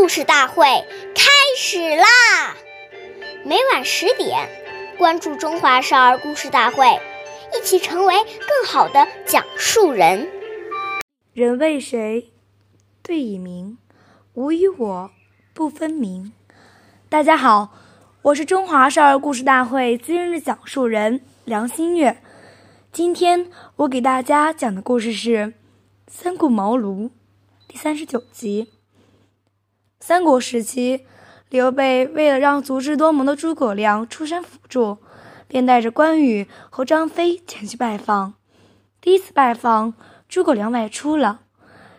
故事大会开始啦！每晚十点，关注《中华少儿故事大会》，一起成为更好的讲述人。人为谁，对以明，吾与我不分明。大家好，我是中华少儿故事大会今日讲述人梁新月。今天我给大家讲的故事是《三顾茅庐》第三十九集。三国时期，刘备为了让足智多谋的诸葛亮出山辅助，便带着关羽和张飞前去拜访。第一次拜访，诸葛亮外出了；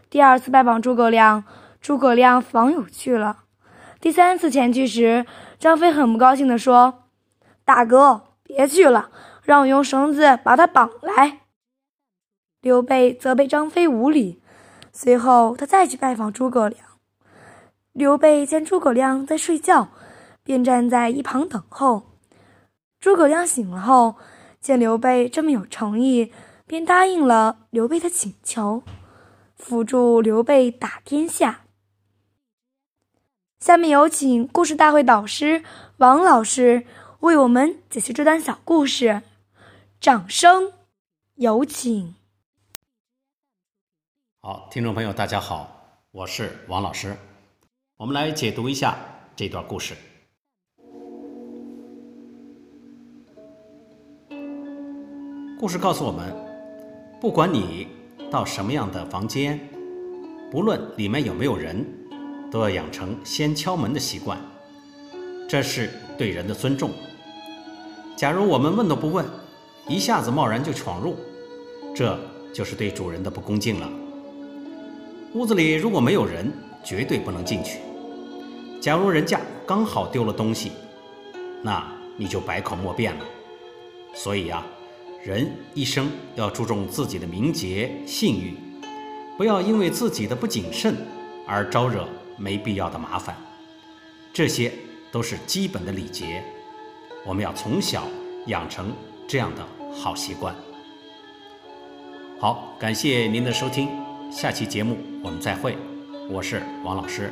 第二次拜访诸葛亮，诸葛亮访友去了；第三次前去时，张飞很不高兴地说：“大哥，别去了，让我用绳子把他绑来。”刘备责备张飞无礼。随后，他再去拜访诸葛亮。刘备见诸葛亮在睡觉，便站在一旁等候。诸葛亮醒了后，见刘备这么有诚意，便答应了刘备的请求，辅助刘备打天下。下面有请故事大会导师王老师为我们解析这段小故事，掌声有请。好，听众朋友，大家好，我是王老师。我们来解读一下这段故事。故事告诉我们，不管你到什么样的房间，不论里面有没有人，都要养成先敲门的习惯，这是对人的尊重。假如我们问都不问，一下子贸然就闯入，这就是对主人的不恭敬了。屋子里如果没有人，绝对不能进去。假如人家刚好丢了东西，那你就百口莫辩了。所以呀，人一生要注重自己的名节信誉，不要因为自己的不谨慎而招惹没必要的麻烦。这些都是基本的礼节，我们要从小养成这样的好习惯。好，感谢您的收听，下期节目我们再会，我是王老师。